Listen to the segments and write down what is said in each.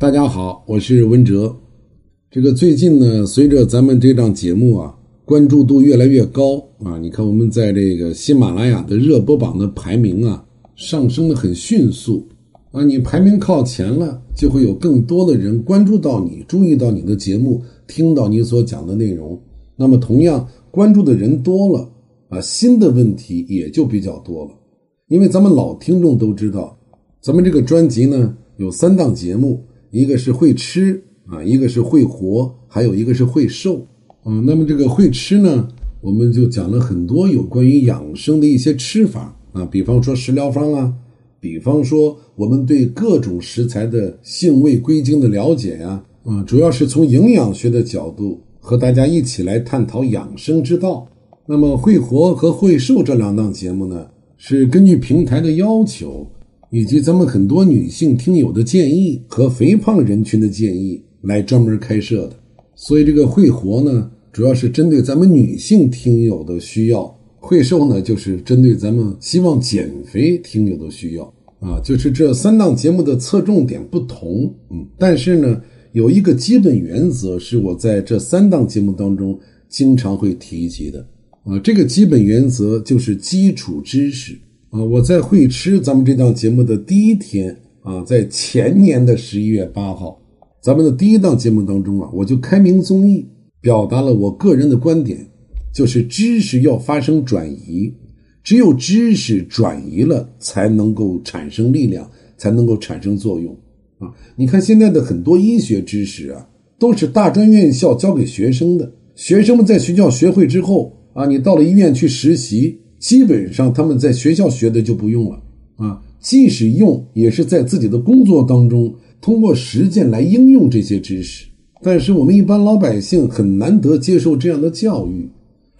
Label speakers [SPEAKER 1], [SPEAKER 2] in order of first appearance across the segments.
[SPEAKER 1] 大家好，我是文哲。这个最近呢，随着咱们这档节目啊关注度越来越高啊，你看我们在这个喜马拉雅的热播榜的排名啊上升的很迅速啊。你排名靠前了，就会有更多的人关注到你，注意到你的节目，听到你所讲的内容。那么同样关注的人多了啊，新的问题也就比较多了。因为咱们老听众都知道，咱们这个专辑呢有三档节目。一个是会吃啊，一个是会活，还有一个是会瘦啊。那么这个会吃呢，我们就讲了很多有关于养生的一些吃法啊，比方说食疗方啊，比方说我们对各种食材的性味归经的了解呀啊，主要是从营养学的角度和大家一起来探讨养生之道。那么会活和会瘦这两档节目呢，是根据平台的要求。以及咱们很多女性听友的建议和肥胖人群的建议来专门开设的，所以这个会活呢，主要是针对咱们女性听友的需要；会瘦呢，就是针对咱们希望减肥听友的需要啊。就是这三档节目的侧重点不同，嗯，但是呢，有一个基本原则是我在这三档节目当中经常会提及的啊，这个基本原则就是基础知识。啊，我在会吃咱们这档节目的第一天啊，在前年的十一月八号，咱们的第一档节目当中啊，我就开明综艺，表达了我个人的观点，就是知识要发生转移，只有知识转移了，才能够产生力量，才能够产生作用啊！你看现在的很多医学知识啊，都是大专院校教给学生的，学生们在学校学会之后啊，你到了医院去实习。基本上他们在学校学的就不用了啊，即使用也是在自己的工作当中通过实践来应用这些知识。但是我们一般老百姓很难得接受这样的教育，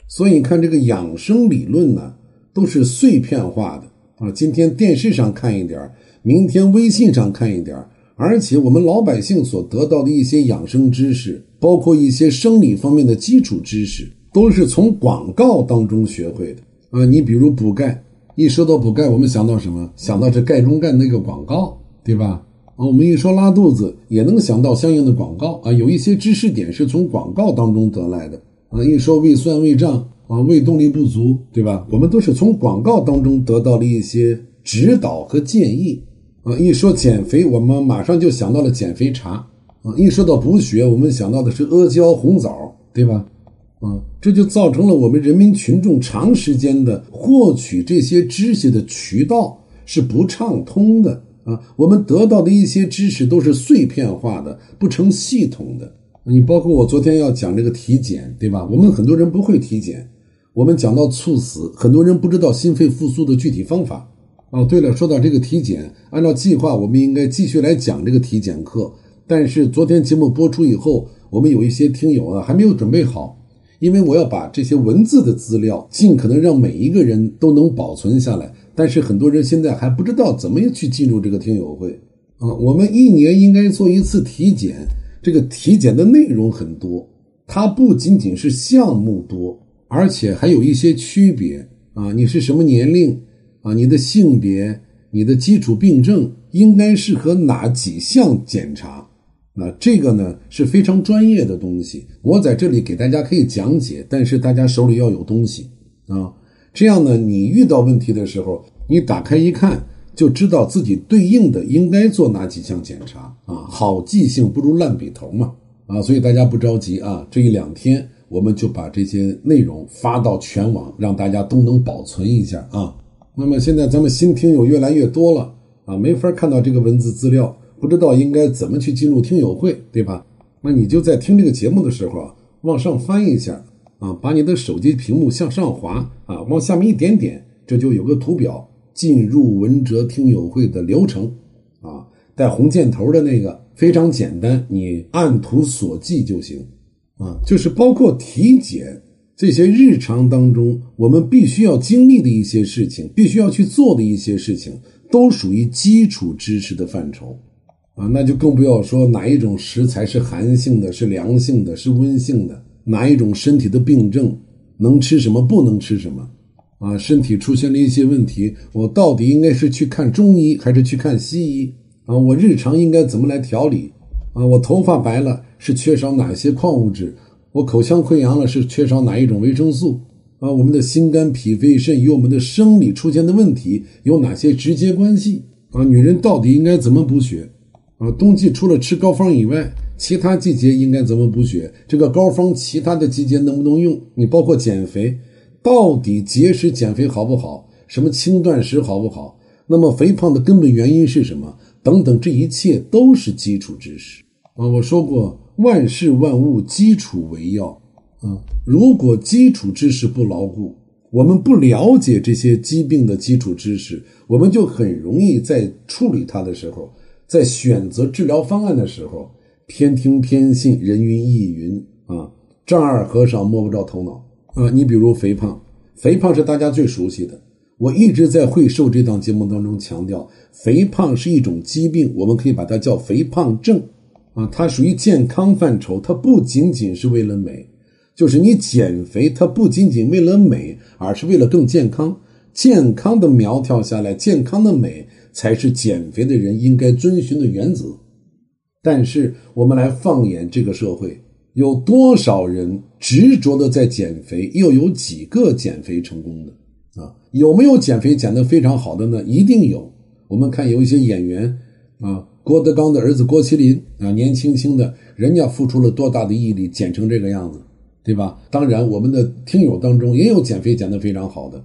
[SPEAKER 1] 所以你看这个养生理论呢，都是碎片化的啊。今天电视上看一点明天微信上看一点而且我们老百姓所得到的一些养生知识，包括一些生理方面的基础知识，都是从广告当中学会的。啊，你比如补钙，一说到补钙，我们想到什么？想到是钙中钙那个广告，对吧？啊，我们一说拉肚子，也能想到相应的广告啊。有一些知识点是从广告当中得来的啊。一说胃酸、胃胀啊，胃动力不足，对吧？我们都是从广告当中得到了一些指导和建议啊。一说减肥，我们马上就想到了减肥茶啊。一说到补血，我们想到的是阿胶、红枣，对吧？啊，这就造成了我们人民群众长时间的获取这些知识的渠道是不畅通的啊。我们得到的一些知识都是碎片化的，不成系统的。你包括我昨天要讲这个体检，对吧？我们很多人不会体检。我们讲到猝死，很多人不知道心肺复苏的具体方法。哦，对了，说到这个体检，按照计划，我们应该继续来讲这个体检课。但是昨天节目播出以后，我们有一些听友啊还没有准备好。因为我要把这些文字的资料尽可能让每一个人都能保存下来，但是很多人现在还不知道怎么去进入这个听友会啊。我们一年应该做一次体检，这个体检的内容很多，它不仅仅是项目多，而且还有一些区别啊。你是什么年龄啊？你的性别、你的基础病症应该适合哪几项检查？那这个呢是非常专业的东西，我在这里给大家可以讲解，但是大家手里要有东西啊，这样呢，你遇到问题的时候，你打开一看就知道自己对应的应该做哪几项检查啊。好记性不如烂笔头嘛啊，所以大家不着急啊，这一两天我们就把这些内容发到全网，让大家都能保存一下啊。那么现在咱们新听友越来越多了啊，没法看到这个文字资料。不知道应该怎么去进入听友会，对吧？那你就在听这个节目的时候啊，往上翻一下啊，把你的手机屏幕向上滑啊，往下面一点点，这就有个图表，进入文哲听友会的流程啊，带红箭头的那个非常简单，你按图索骥就行啊。就是包括体检这些日常当中我们必须要经历的一些事情，必须要去做的一些事情，都属于基础知识的范畴。啊，那就更不要说哪一种食材是寒性的，是凉性的，是温性的，哪一种身体的病症能吃什么，不能吃什么，啊，身体出现了一些问题，我到底应该是去看中医还是去看西医？啊，我日常应该怎么来调理？啊，我头发白了是缺少哪些矿物质？我口腔溃疡了是缺少哪一种维生素？啊，我们的心肝脾肺肾与我们的生理出现的问题有哪些直接关系？啊，女人到底应该怎么补血？啊，冬季除了吃膏方以外，其他季节应该怎么补血？这个膏方其他的季节能不能用？你包括减肥，到底节食减肥好不好？什么轻断食好不好？那么肥胖的根本原因是什么？等等，这一切都是基础知识啊！我说过，万事万物基础为要啊！如果基础知识不牢固，我们不了解这些疾病的基础知识，我们就很容易在处理它的时候，在选择治疗方案的时候偏听偏信，人云亦云啊！丈二和尚摸不着头脑啊！你比如肥胖，肥胖是大家最熟悉的。我一直在会瘦这档节目当中强调，肥胖是一种疾病，我们可以把它叫肥胖症，啊，它属于健康范畴，它不仅仅是为了美，就是你减肥，它不仅仅为了美，而是为了更健康。健康的苗条下来，健康的美才是减肥的人应该遵循的原则。但是我们来放眼这个社会，有多少人执着的在减肥，又有几个减肥成功的？啊，有没有减肥减得非常好的呢？一定有。我们看有一些演员啊，郭德纲的儿子郭麒麟啊，年轻轻的，人家付出了多大的毅力，减成这个样子，对吧？当然，我们的听友当中也有减肥减得非常好的，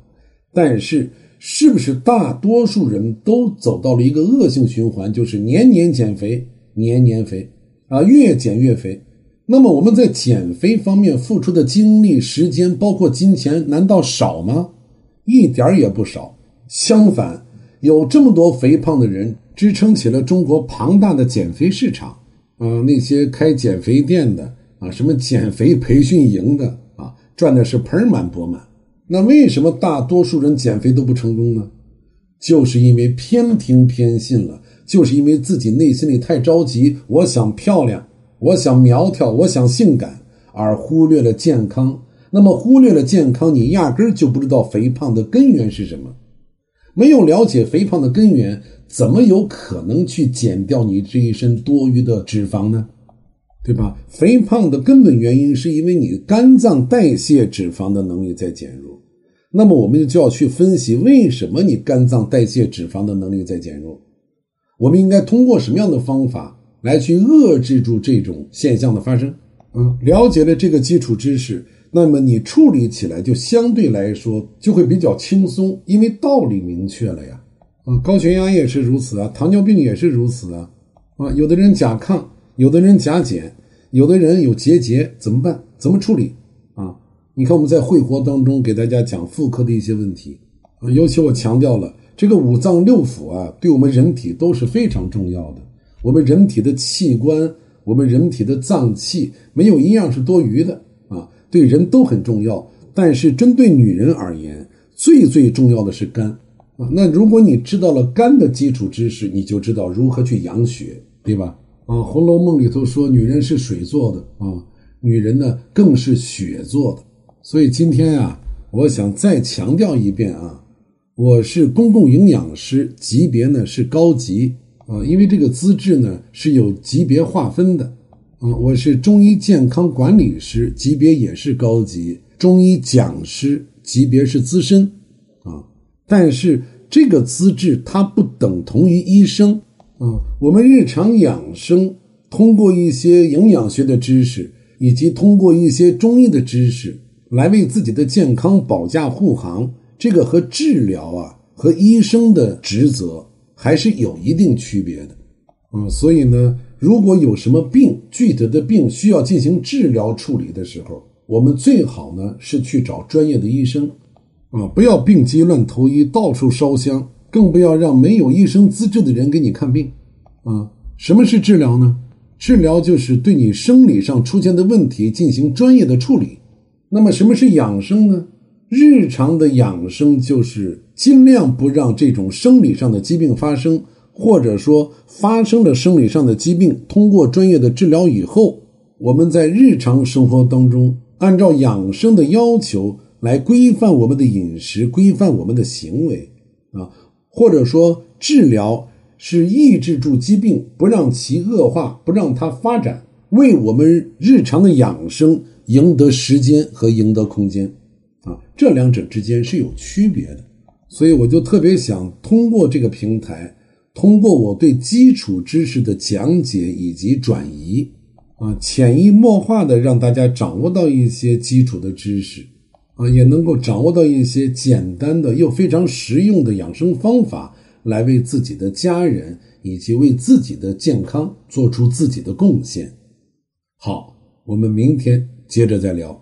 [SPEAKER 1] 但是是不是大多数人都走到了一个恶性循环，就是年年减肥，年年肥啊，越减越肥？那么我们在减肥方面付出的精力、时间，包括金钱，难道少吗？一点也不少，相反，有这么多肥胖的人支撑起了中国庞大的减肥市场。啊，那些开减肥店的啊，什么减肥培训营的啊，赚的是盆满钵满。那为什么大多数人减肥都不成功呢？就是因为偏听偏信了，就是因为自己内心里太着急，我想漂亮，我想苗条，我想性感，而忽略了健康。那么忽略了健康，你压根儿就不知道肥胖的根源是什么。没有了解肥胖的根源，怎么有可能去减掉你这一身多余的脂肪呢？对吧？肥胖的根本原因是因为你肝脏代谢脂肪的能力在减弱。那么我们就要去分析为什么你肝脏代谢脂肪的能力在减弱。我们应该通过什么样的方法来去遏制住这种现象的发生？嗯，了解了这个基础知识。那么你处理起来就相对来说就会比较轻松，因为道理明确了呀。啊，高血压也是如此啊，糖尿病也是如此啊。啊，有的人甲亢，有的人甲减，有的人有结节，怎么办？怎么处理？啊，你看我们在会活当中给大家讲妇科的一些问题啊，尤其我强调了这个五脏六腑啊，对我们人体都是非常重要的。我们人体的器官，我们人体的脏器，没有一样是多余的啊。对人都很重要，但是针对女人而言，最最重要的是肝啊。那如果你知道了肝的基础知识，你就知道如何去养血，对吧？啊，《红楼梦》里头说女人是水做的啊，女人呢更是血做的。所以今天啊，我想再强调一遍啊，我是公共营养师，级别呢是高级啊，因为这个资质呢是有级别划分的。啊，我是中医健康管理师，级别也是高级；中医讲师级别是资深，啊，但是这个资质它不等同于医生啊。我们日常养生，通过一些营养学的知识，以及通过一些中医的知识，来为自己的健康保驾护航，这个和治疗啊，和医生的职责还是有一定区别的，啊，所以呢。如果有什么病，具体的病需要进行治疗处理的时候，我们最好呢是去找专业的医生，啊，不要病急乱投医，到处烧香，更不要让没有医生资质的人给你看病，啊，什么是治疗呢？治疗就是对你生理上出现的问题进行专业的处理。那么什么是养生呢？日常的养生就是尽量不让这种生理上的疾病发生。或者说发生了生理上的疾病，通过专业的治疗以后，我们在日常生活当中按照养生的要求来规范我们的饮食，规范我们的行为啊，或者说治疗是抑制住疾病，不让其恶化，不让它发展，为我们日常的养生赢得时间和赢得空间。啊，这两者之间是有区别的，所以我就特别想通过这个平台，通过我对基础知识的讲解以及转移，啊，潜移默化的让大家掌握到一些基础的知识，也能够掌握到一些简单的又非常实用的养生方法，来为自己的家人以及为自己的健康做出自己的贡献。好，我们明天接着再聊。